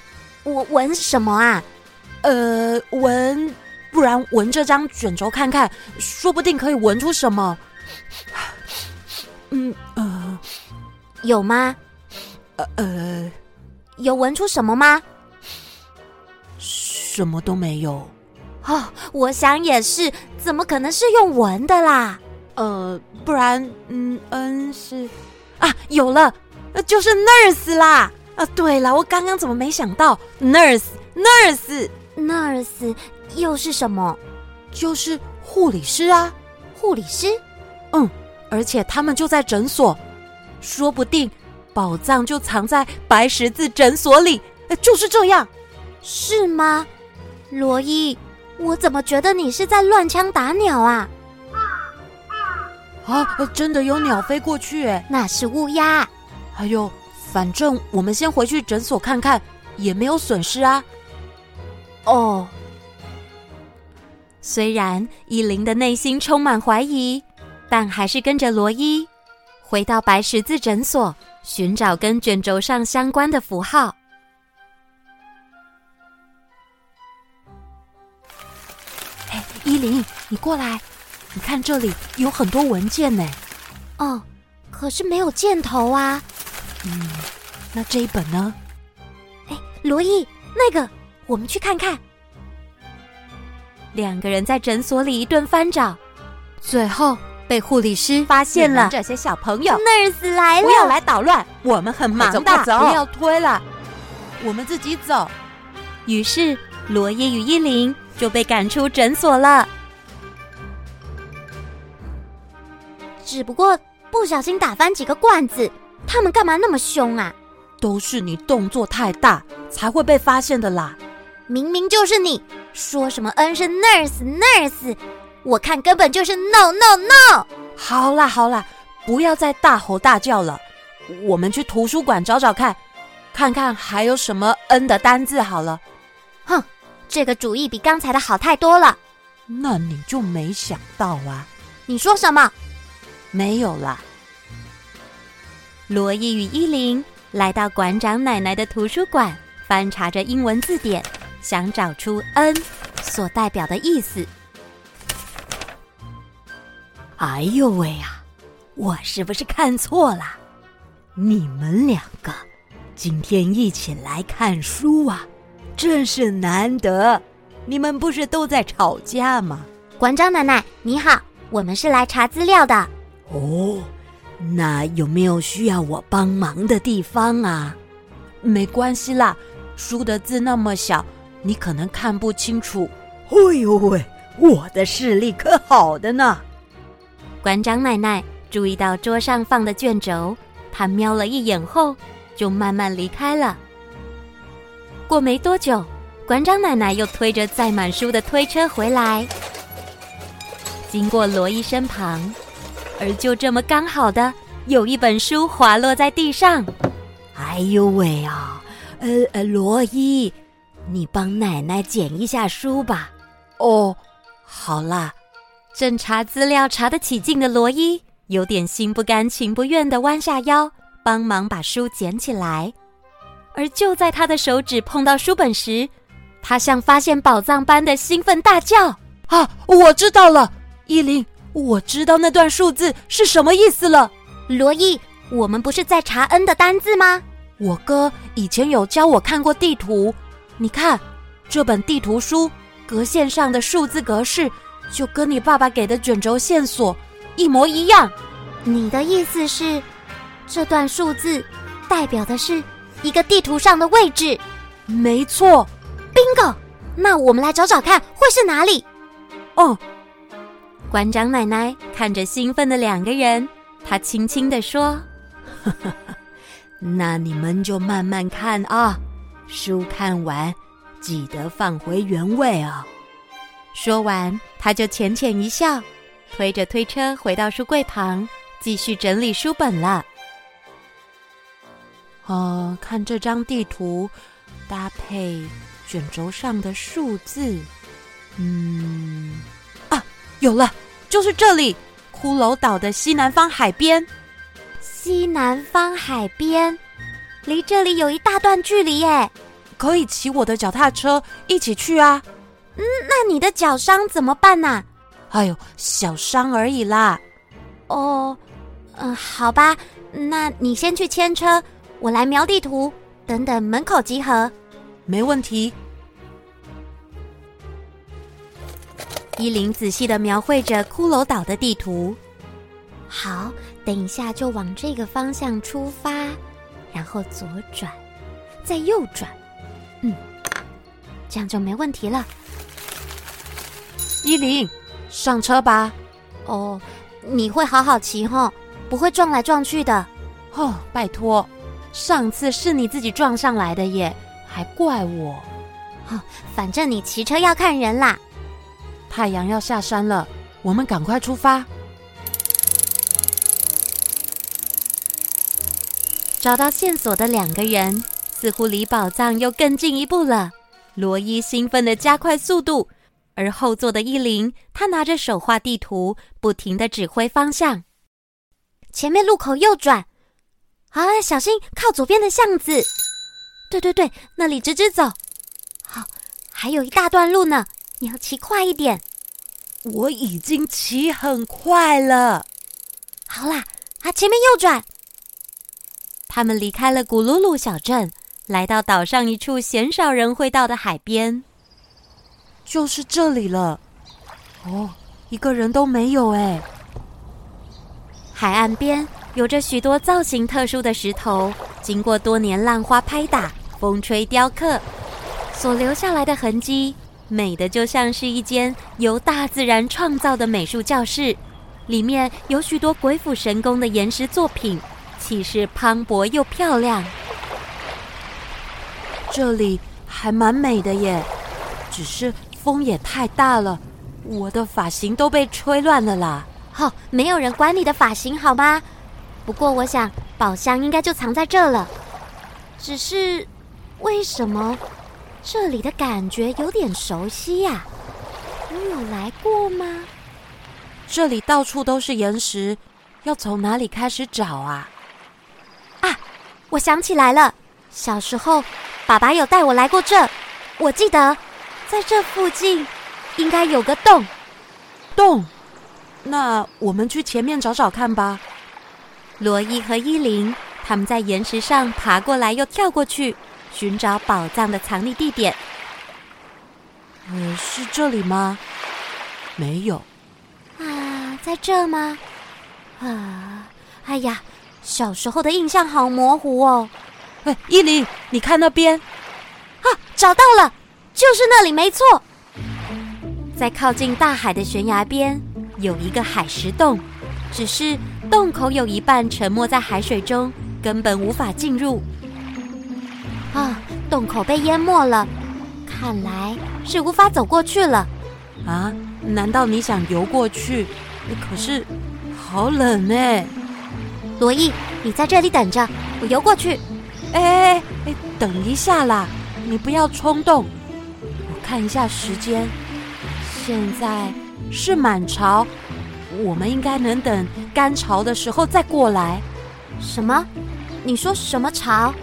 我闻什么啊？呃，闻。不然闻这张卷轴看看，说不定可以闻出什么。嗯呃，有吗？呃呃，有闻出什么吗？什么都没有。哦，我想也是，怎么可能是用闻的啦？呃，不然，嗯嗯是啊，有了，就是 nurse 啦。啊，对了，我刚刚怎么没想到 nurse nurse nurse。又是什么？就是护理师啊，护理师。嗯，而且他们就在诊所，说不定宝藏就藏在白十字诊所里。就是这样，是吗？罗伊，我怎么觉得你是在乱枪打鸟啊？啊，真的有鸟飞过去诶，那是乌鸦。哎呦，反正我们先回去诊所看看，也没有损失啊。哦。虽然依琳的内心充满怀疑，但还是跟着罗伊回到白十字诊所，寻找跟卷轴上相关的符号。哎，伊琳，你过来，你看这里有很多文件呢。哦，可是没有箭头啊。嗯，那这一本呢？哎，罗伊，那个，我们去看看。两个人在诊所里一顿翻找，最后被护理师发现了。这些小朋友，Nurse 来了，不要来捣乱，我们很忙的，快走，不要推了，我们自己走。于是罗伊与伊琳就被赶出诊所了。只不过不小心打翻几个罐子，他们干嘛那么凶啊？都是你动作太大，才会被发现的啦。明明就是你。说什么 N 是 nurse nurse，我看根本就是 no no no。好啦好啦，不要再大吼大叫了，我们去图书馆找找看，看看还有什么 N 的单字好了。哼，这个主意比刚才的好太多了。那你就没想到啊？你说什么？没有啦。罗伊与伊琳来到馆长奶奶的图书馆，翻查着英文字典。想找出 N 所代表的意思。哎呦喂呀，我是不是看错了？你们两个今天一起来看书啊，真是难得。你们不是都在吵架吗？馆长奶奶，你好，我们是来查资料的。哦，那有没有需要我帮忙的地方啊？没关系啦，书的字那么小。你可能看不清楚。哎呦喂，我的视力可好的呢。馆长奶奶注意到桌上放的卷轴，她瞄了一眼后，就慢慢离开了。过没多久，馆长奶奶又推着载满书的推车回来。经过罗伊身旁，而就这么刚好的，有一本书滑落在地上。哎呦喂啊！呃呃，罗伊，你帮奶奶捡一下书吧。哦，好啦。正查资料查得起劲的罗伊，有点心不甘情不愿的弯下腰，帮忙把书捡起来。而就在他的手指碰到书本时，他像发现宝藏般的兴奋大叫：“啊，我知道了，依琳，我知道那段数字是什么意思了。”罗伊，我们不是在查 N 的单字吗？我哥以前有教我看过地图，你看这本地图书格线上的数字格式。就跟你爸爸给的卷轴线索一模一样。你的意思是，这段数字代表的是一个地图上的位置？没错，Bingo！那我们来找找看，会是哪里？哦，馆长奶奶看着兴奋的两个人，她轻轻地说：“呵呵呵，那你们就慢慢看啊，书看完记得放回原位啊。”说完，他就浅浅一笑，推着推车回到书柜旁，继续整理书本了。呃，看这张地图，搭配卷轴上的数字，嗯，啊，有了，就是这里，骷髅岛的西南方海边。西南方海边，离这里有一大段距离耶，可以骑我的脚踏车一起去啊。嗯，那你的脚伤怎么办呢？哎呦，小伤而已啦。哦，嗯、呃，好吧，那你先去牵车，我来描地图，等等门口集合。没问题。依琳仔细的描绘着骷髅岛的地图。好，等一下就往这个方向出发，然后左转，再右转。嗯，这样就没问题了。依琳，上车吧。哦，你会好好骑吼，不会撞来撞去的。哦，拜托，上次是你自己撞上来的耶，还怪我。哦，反正你骑车要看人啦。太阳要下山了，我们赶快出发。找到线索的两个人，似乎离宝藏又更进一步了。罗伊兴奋的加快速度。而后座的伊琳，她拿着手画地图，不停的指挥方向。前面路口右转，啊，小心靠左边的巷子。对对对，那里直直走。好，还有一大段路呢，你要骑快一点。我已经骑很快了。好啦，啊，前面右转。他们离开了古鲁鲁小镇，来到岛上一处鲜少人会到的海边。就是这里了，哦，一个人都没有哎。海岸边有着许多造型特殊的石头，经过多年浪花拍打、风吹雕刻，所留下来的痕迹，美的就像是一间由大自然创造的美术教室。里面有许多鬼斧神工的岩石作品，气势磅礴又漂亮。这里还蛮美的耶，只是。风也太大了，我的发型都被吹乱了啦！好、没有人管你的发型好吗？不过我想宝箱应该就藏在这了。只是为什么这里的感觉有点熟悉呀、啊？我有来过吗？这里到处都是岩石，要从哪里开始找啊？啊，我想起来了，小时候爸爸有带我来过这，我记得。在这附近，应该有个洞。洞？那我们去前面找找看吧。罗伊和伊琳他们在岩石上爬过来又跳过去，寻找宝藏的藏匿地点。呃，是这里吗？没有。啊，在这吗？啊，哎呀，小时候的印象好模糊哦。哎，伊琳，你看那边。啊，找到了。就是那里没错，在靠近大海的悬崖边有一个海石洞，只是洞口有一半沉没在海水中，根本无法进入。啊，洞口被淹没了，看来是无法走过去了。啊，难道你想游过去？可是好冷哎！罗伊，你在这里等着，我游过去。哎哎哎，等一下啦，你不要冲动。我看一下时间，现在是满潮，我们应该能等干潮的时候再过来。什么？你说什么潮？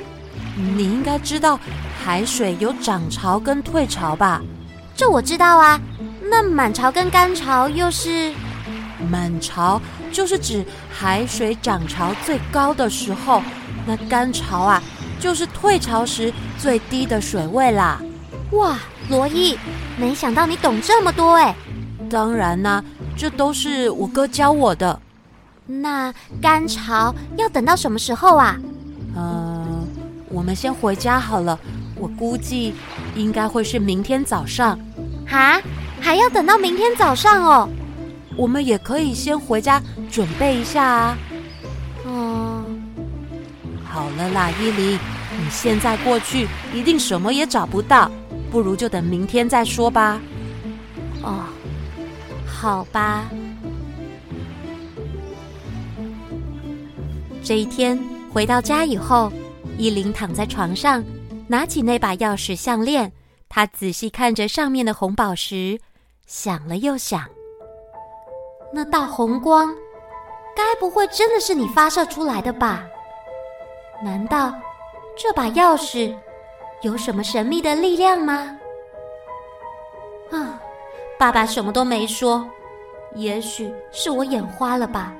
你应该知道海水有涨潮跟退潮吧？这我知道啊。那满潮跟干潮又是？满潮就是指海水涨潮最高的时候，那干潮啊，就是退潮时最低的水位啦。哇，罗伊，没想到你懂这么多哎！当然啦，这都是我哥教我的。那干潮要等到什么时候啊？嗯，我们先回家好了。我估计应该会是明天早上。啊？还要等到明天早上哦？我们也可以先回家准备一下啊。嗯，好了啦，伊琳，你现在过去一定什么也找不到，不如就等明天再说吧。哦，好吧。这一天回到家以后，依琳躺在床上，拿起那把钥匙项链，她仔细看着上面的红宝石。想了又想，那道红光，该不会真的是你发射出来的吧？难道这把钥匙有什么神秘的力量吗？啊，爸爸什么都没说，也许是我眼花了吧？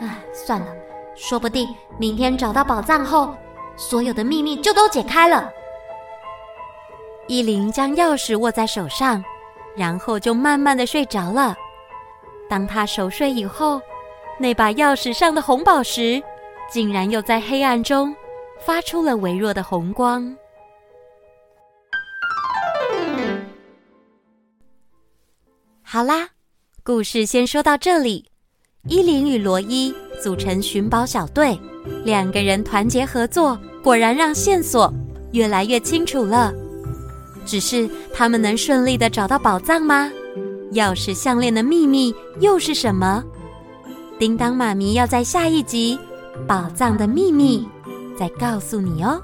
唉，算了，说不定明天找到宝藏后，所有的秘密就都解开了。伊琳将钥匙握在手上。然后就慢慢的睡着了。当他熟睡以后，那把钥匙上的红宝石竟然又在黑暗中发出了微弱的红光。好啦，故事先说到这里。伊琳与罗伊组成寻宝小队，两个人团结合作，果然让线索越来越清楚了。只是他们能顺利的找到宝藏吗？钥匙项链的秘密又是什么？叮当妈咪要在下一集《宝藏的秘密》再告诉你哦。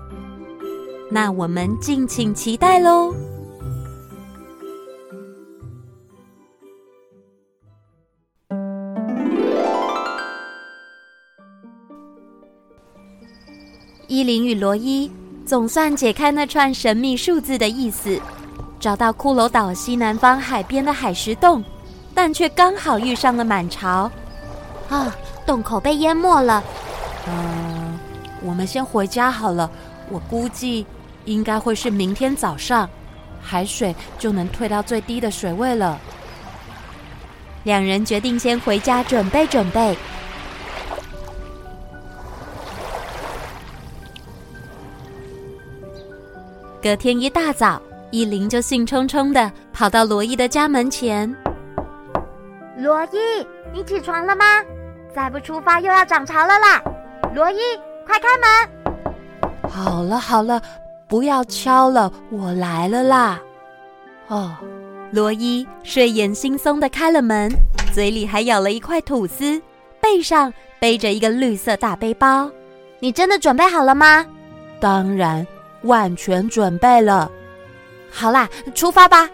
那我们敬请期待喽！伊琳与罗伊。总算解开那串神秘数字的意思，找到骷髅岛西南方海边的海石洞，但却刚好遇上了满潮，啊，洞口被淹没了。嗯，我们先回家好了。我估计应该会是明天早上，海水就能退到最低的水位了。两人决定先回家准备准备。隔天一大早，伊琳就兴冲冲地跑到罗伊的家门前。罗伊，你起床了吗？再不出发又要涨潮了啦！罗伊，快开门！好了好了，不要敲了，我来了啦。哦，罗伊睡眼惺忪地开了门，嘴里还咬了一块吐司，背上背着一个绿色大背包。你真的准备好了吗？当然。万全准备了，好啦，出发吧！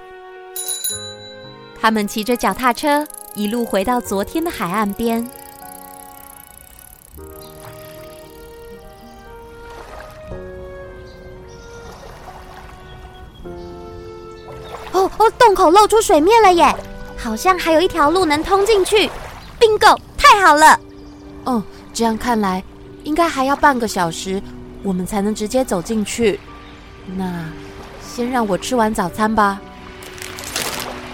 他们骑着脚踏车，一路回到昨天的海岸边。哦哦，洞口露出水面了耶！好像还有一条路能通进去。Bingo，太好了！哦，这样看来，应该还要半个小时。我们才能直接走进去。那先让我吃完早餐吧。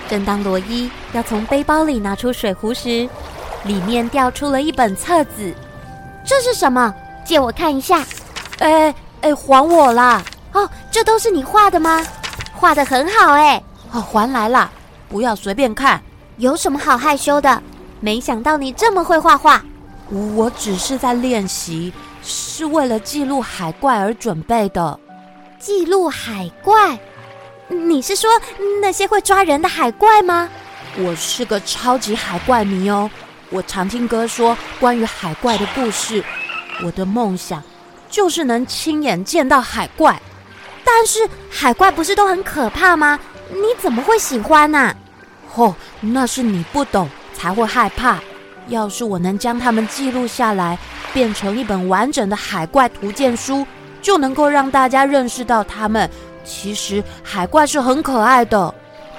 正当罗伊要从背包里拿出水壶时，里面掉出了一本册子。这是什么？借我看一下。哎哎，还我啦！哦，这都是你画的吗？画的很好哎。哦，还来啦！不要随便看。有什么好害羞的？没想到你这么会画画。我只是在练习。是为了记录海怪而准备的。记录海怪？你是说那些会抓人的海怪吗？我是个超级海怪迷哦。我常听哥说关于海怪的故事。我的梦想就是能亲眼见到海怪。但是海怪不是都很可怕吗？你怎么会喜欢呢、啊？哦，那是你不懂才会害怕。要是我能将它们记录下来，变成一本完整的海怪图鉴书，就能够让大家认识到它们。其实海怪是很可爱的。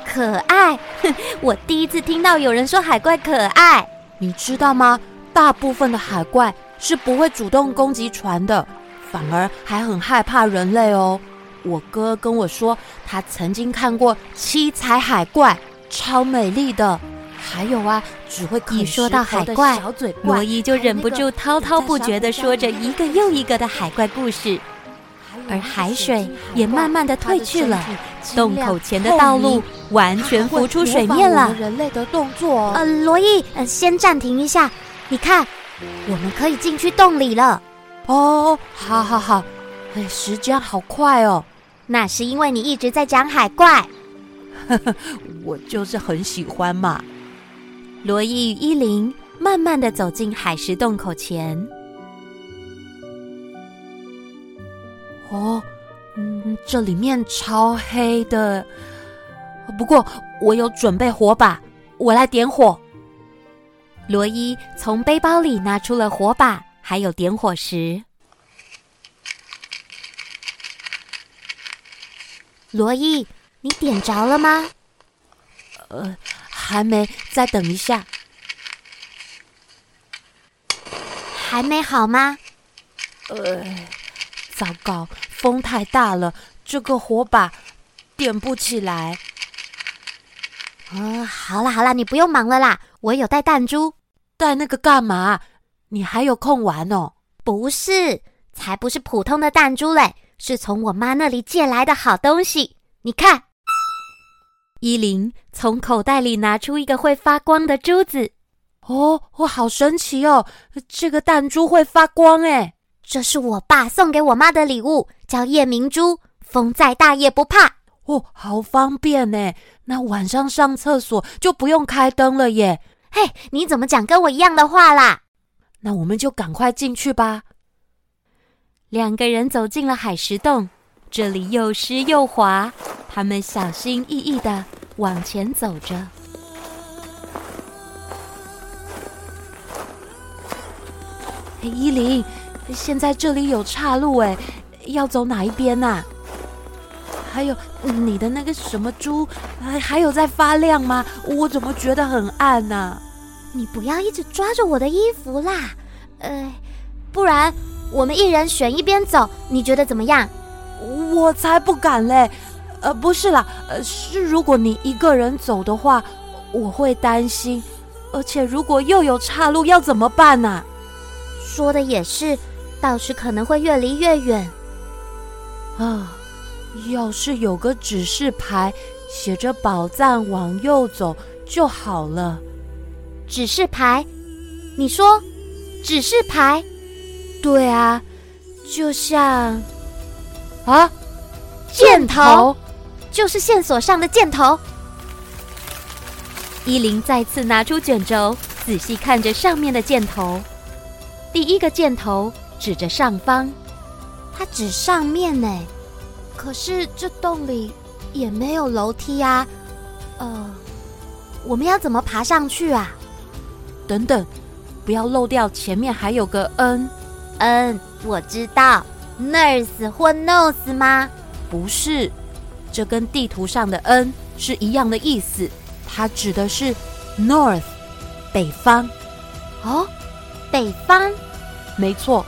可爱？哼，我第一次听到有人说海怪可爱。你知道吗？大部分的海怪是不会主动攻击船的，反而还很害怕人类哦。我哥跟我说，他曾经看过七彩海怪，超美丽的。还有啊，只会一说到海怪，罗伊就忍不住滔滔不绝地说着一个又一个的海怪故事。而海水也慢慢的退去了，洞口前的道路完全浮出水面了。人类的动作，呃，罗伊，呃，先暂停一下，你看，我们可以进去洞里了。哦，好好好，哎，时间好快哦。那是因为你一直在讲海怪，呵呵，我就是很喜欢嘛。罗伊与伊琳慢慢的走进海石洞口前。哦，嗯，这里面超黑的。不过我有准备火把，我来点火。罗伊从背包里拿出了火把，还有点火石。罗伊，你点着了吗？呃，还没，再等一下。还没好吗？呃，糟糕，风太大了，这个火把点不起来。嗯、呃，好了好了，你不用忙了啦，我有带弹珠。带那个干嘛？你还有空玩哦？不是，才不是普通的弹珠嘞。是从我妈那里借来的好东西，你看。伊琳从口袋里拿出一个会发光的珠子。哦，我好神奇哦！这个弹珠会发光哎。这是我爸送给我妈的礼物，叫夜明珠，风再大也不怕。哦，好方便呢。那晚上上厕所就不用开灯了耶。嘿，你怎么讲跟我一样的话啦？那我们就赶快进去吧。两个人走进了海石洞，这里又湿又滑，他们小心翼翼的往前走着。嘿，伊琳，现在这里有岔路哎，要走哪一边呐？还有你的那个什么珠，还还有在发亮吗？我怎么觉得很暗呢？你不要一直抓着我的衣服啦，呃，不然。我们一人选一边走，你觉得怎么样？我才不敢嘞！呃，不是啦，呃，是如果你一个人走的话，我会担心，而且如果又有岔路，要怎么办呢？说的也是，到时可能会越离越远。啊，要是有个指示牌，写着“宝藏往右走”就好了。指示牌？你说，指示牌？对啊，就像啊，箭头，就是线索上的箭头。依琳再次拿出卷轴，仔细看着上面的箭头。第一个箭头指着上方，它指上面呢，可是这洞里也没有楼梯啊。呃，我们要怎么爬上去啊？等等，不要漏掉前面还有个 N。嗯，我知道，nurse 或 nose 吗？不是，这跟地图上的 N 是一样的意思，它指的是 north，北方。哦，北方，没错，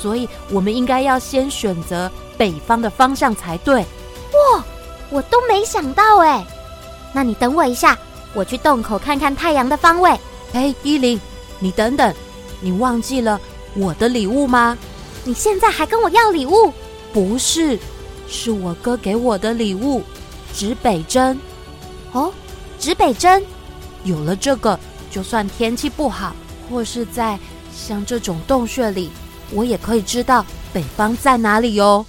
所以我们应该要先选择北方的方向才对。哇，我都没想到哎，那你等我一下，我去洞口看看太阳的方位。哎，伊琳，你等等，你忘记了？我的礼物吗？你现在还跟我要礼物？不是，是我哥给我的礼物，指北针。哦，指北针，有了这个，就算天气不好，或是在像这种洞穴里，我也可以知道北方在哪里哟。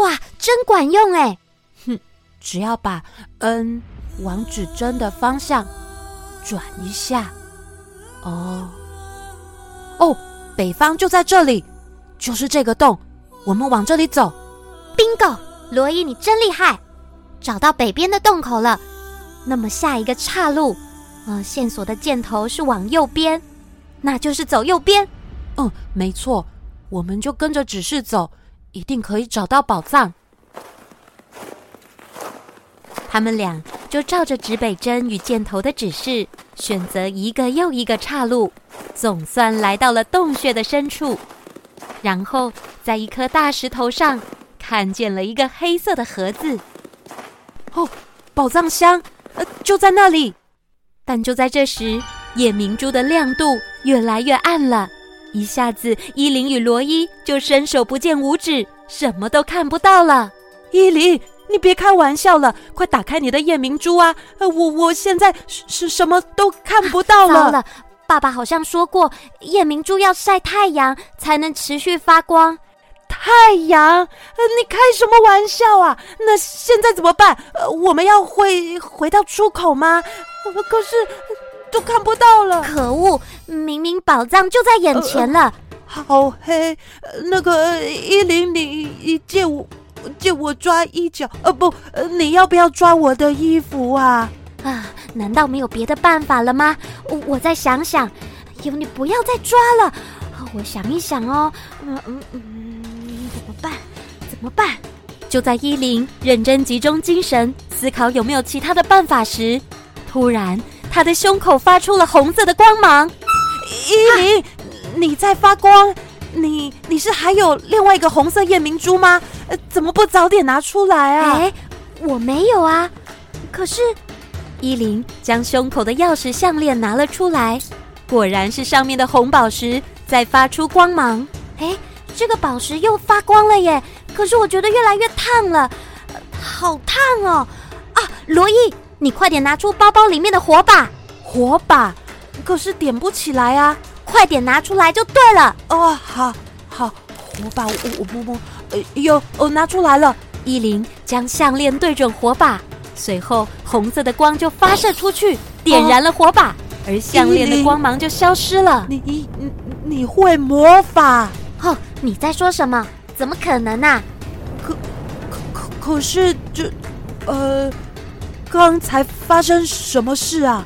哇，真管用哎！哼，只要把 N 往指针的方向，转一下。哦，哦，北方就在这里，就是这个洞，我们往这里走。Bingo，罗伊，你真厉害，找到北边的洞口了。那么下一个岔路，呃，线索的箭头是往右边，那就是走右边。嗯，没错，我们就跟着指示走，一定可以找到宝藏。他们俩就照着指北针与箭头的指示，选择一个又一个岔路，总算来到了洞穴的深处。然后，在一颗大石头上看见了一个黑色的盒子。哦，宝藏箱，呃，就在那里。但就在这时，夜明珠的亮度越来越暗了，一下子，伊琳与罗伊就伸手不见五指，什么都看不到了。伊琳。你别开玩笑了，快打开你的夜明珠啊！呃，我我现在是什么都看不到。了，爸爸好像说过，夜明珠要晒太阳才能持续发光。太阳？呃，你开什么玩笑啊？那现在怎么办？呃，我们要回回到出口吗？呃，可是都看不到了。可恶，明明宝藏就在眼前了。呃，好黑。那个伊琳，你你借我。借我抓衣角，呃不，呃你要不要抓我的衣服啊？啊，难道没有别的办法了吗？我再想想。有，你不要再抓了。我想一想哦，嗯嗯嗯，怎么办？怎么办？就在伊琳认真集中精神思考有没有其他的办法时，突然她的胸口发出了红色的光芒。伊琳，你在发光？你你是还有另外一个红色夜明珠吗？呃，怎么不早点拿出来啊？哎，我没有啊。可是，伊琳将胸口的钥匙项链拿了出来，果然是上面的红宝石在发出光芒。哎，这个宝石又发光了耶！可是我觉得越来越烫了，好烫哦！啊，罗伊，你快点拿出包包里面的火把。火把？可是点不起来啊。快点拿出来就对了哦！好，好，火把，我我摸摸，呃，有，哦，拿出来了。伊琳将项链对准火把，随后红色的光就发射出去，点燃了火把，而项链的光芒就消失了。你你你你会魔法？哦，你在说什么？怎么可能啊？可可可可是这，呃，刚才发生什么事啊？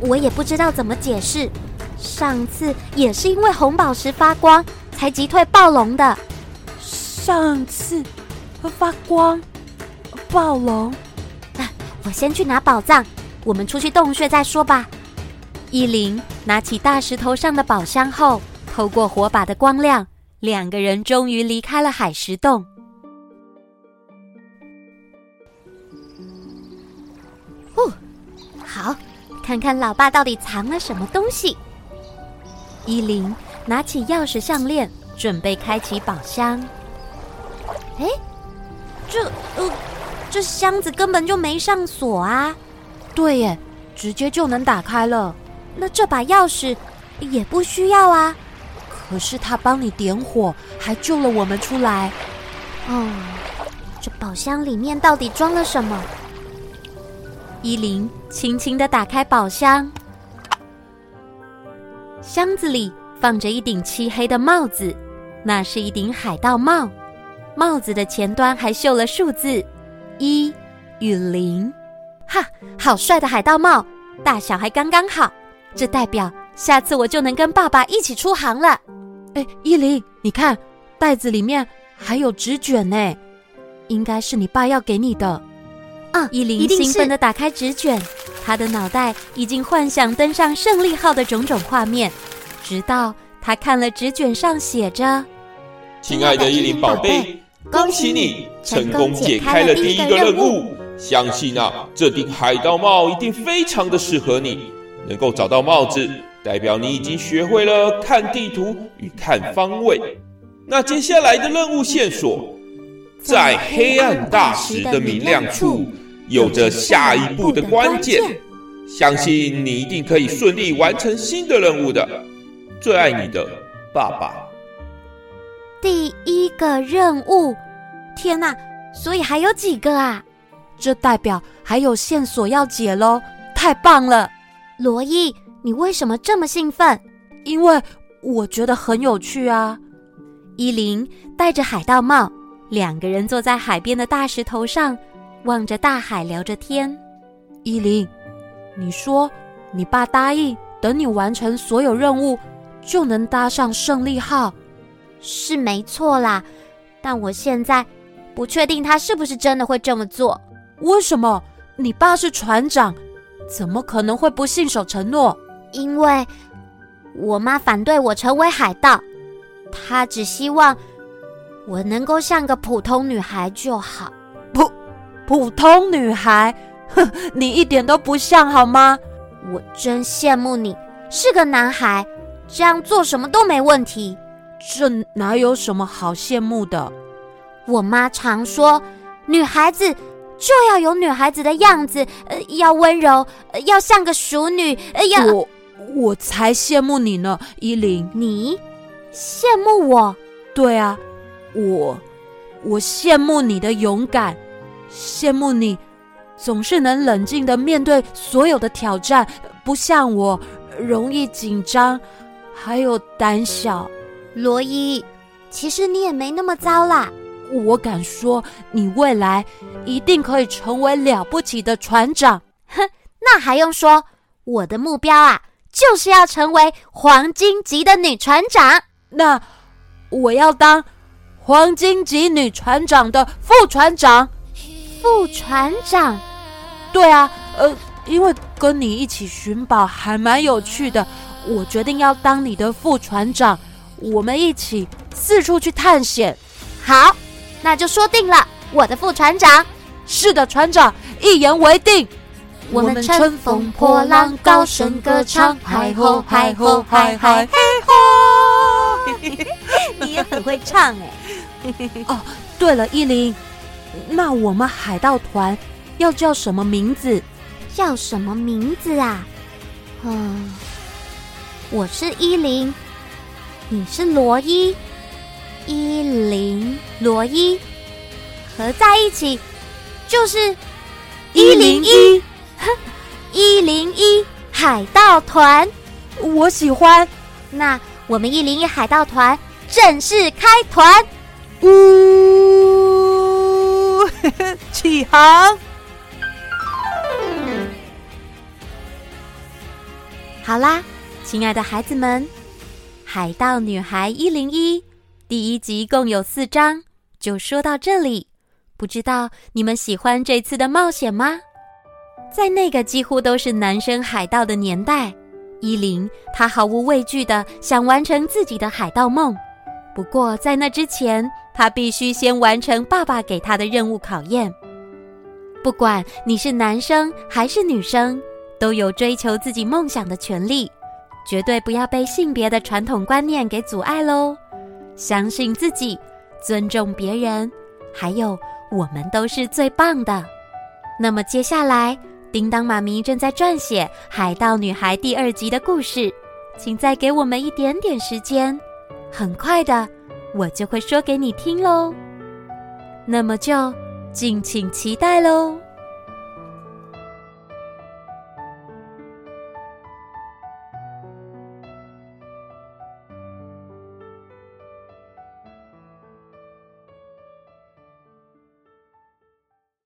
我也不知道怎么解释，上次也是因为红宝石发光才击退暴龙的。上次发光，暴龙。我先去拿宝藏，我们出去洞穴再说吧。伊琳拿起大石头上的宝箱后，透过火把的光亮，两个人终于离开了海石洞。哦，好。看看老爸到底藏了什么东西。伊琳拿起钥匙项链，准备开启宝箱。哎，这呃，这箱子根本就没上锁啊！对耶，直接就能打开了。那这把钥匙也不需要啊。可是他帮你点火，还救了我们出来。哦，这宝箱里面到底装了什么？依琳轻轻的打开宝箱，箱子里放着一顶漆黑的帽子，那是一顶海盗帽。帽子的前端还绣了数字一与零。哈，好帅的海盗帽，大小还刚刚好，这代表下次我就能跟爸爸一起出航了。哎，依琳，你看袋子里面还有纸卷呢，应该是你爸要给你的。啊！伊琳兴奋地打开纸卷，他的脑袋已经幻想登上胜利号的种种画面，直到他看了纸卷上写着：“亲爱的依琳宝贝，恭喜你成功解开了第一个任务。相信啊，这顶海盗帽一定非常的适合你。能够找到帽子，代表你已经学会了看地图与看方位。那接下来的任务线索，在黑暗大石的明亮处。”有着下一步的关键，相信你一定可以顺利完成新的任务的。最爱你的爸爸。第一个任务，天哪！所以还有几个啊？这代表还有线索要解喽。太棒了！罗伊，你为什么这么兴奋？因为我觉得很有趣啊。伊琳戴着海盗帽，两个人坐在海边的大石头上，望着大海聊着天。伊琳，你说你爸答应等你完成所有任务，就能搭上胜利号，是没错啦。但我现在不确定他是不是真的会这么做。为什么？你爸是船长，怎么可能会不信守承诺？因为我妈反对我成为海盗，她只希望我能够像个普通女孩就好。普普通女孩？哼，你一点都不像，好吗？我真羡慕你是个男孩，这样做什么都没问题。这哪有什么好羡慕的？我妈常说，女孩子就要有女孩子的样子，呃，要温柔，呃，要像个淑女，呃，要……我我才羡慕你呢，依琳。你羡慕我？对啊，我我羡慕你的勇敢，羡慕你总是能冷静的面对所有的挑战，不像我容易紧张，还有胆小。罗伊，其实你也没那么糟啦。我敢说，你未来一定可以成为了不起的船长。哼，那还用说？我的目标啊，就是要成为黄金级的女船长。那我要当黄金级女船长的副船长。副船长？对啊，呃，因为跟你一起寻宝还蛮有趣的，我决定要当你的副船长。我们一起四处去探险，好，那就说定了。我的副船长，是的，船长，一言为定。我们乘风破浪，高声歌唱，嗨吼嗨吼嗨嗨嘿吼！你也很会唱哎。哦，对了，伊琳，那我们海盗团要叫什么名字？叫什么名字啊？嗯，我是依琳。你是罗伊，伊琳，罗伊，合在一起就是一零一，一零一海盗团，我喜欢。那我们一零一海盗团正式开团，呜、呃，起航。好啦，亲爱的孩子们。《海盗女孩一零一》第一集共有四章，就说到这里。不知道你们喜欢这次的冒险吗？在那个几乎都是男生海盗的年代，伊琳她毫无畏惧地想完成自己的海盗梦。不过在那之前，她必须先完成爸爸给她的任务考验。不管你是男生还是女生，都有追求自己梦想的权利。绝对不要被性别的传统观念给阻碍喽！相信自己，尊重别人，还有我们都是最棒的。那么接下来，叮当妈咪正在撰写《海盗女孩》第二集的故事，请再给我们一点点时间，很快的，我就会说给你听喽。那么就敬请期待喽！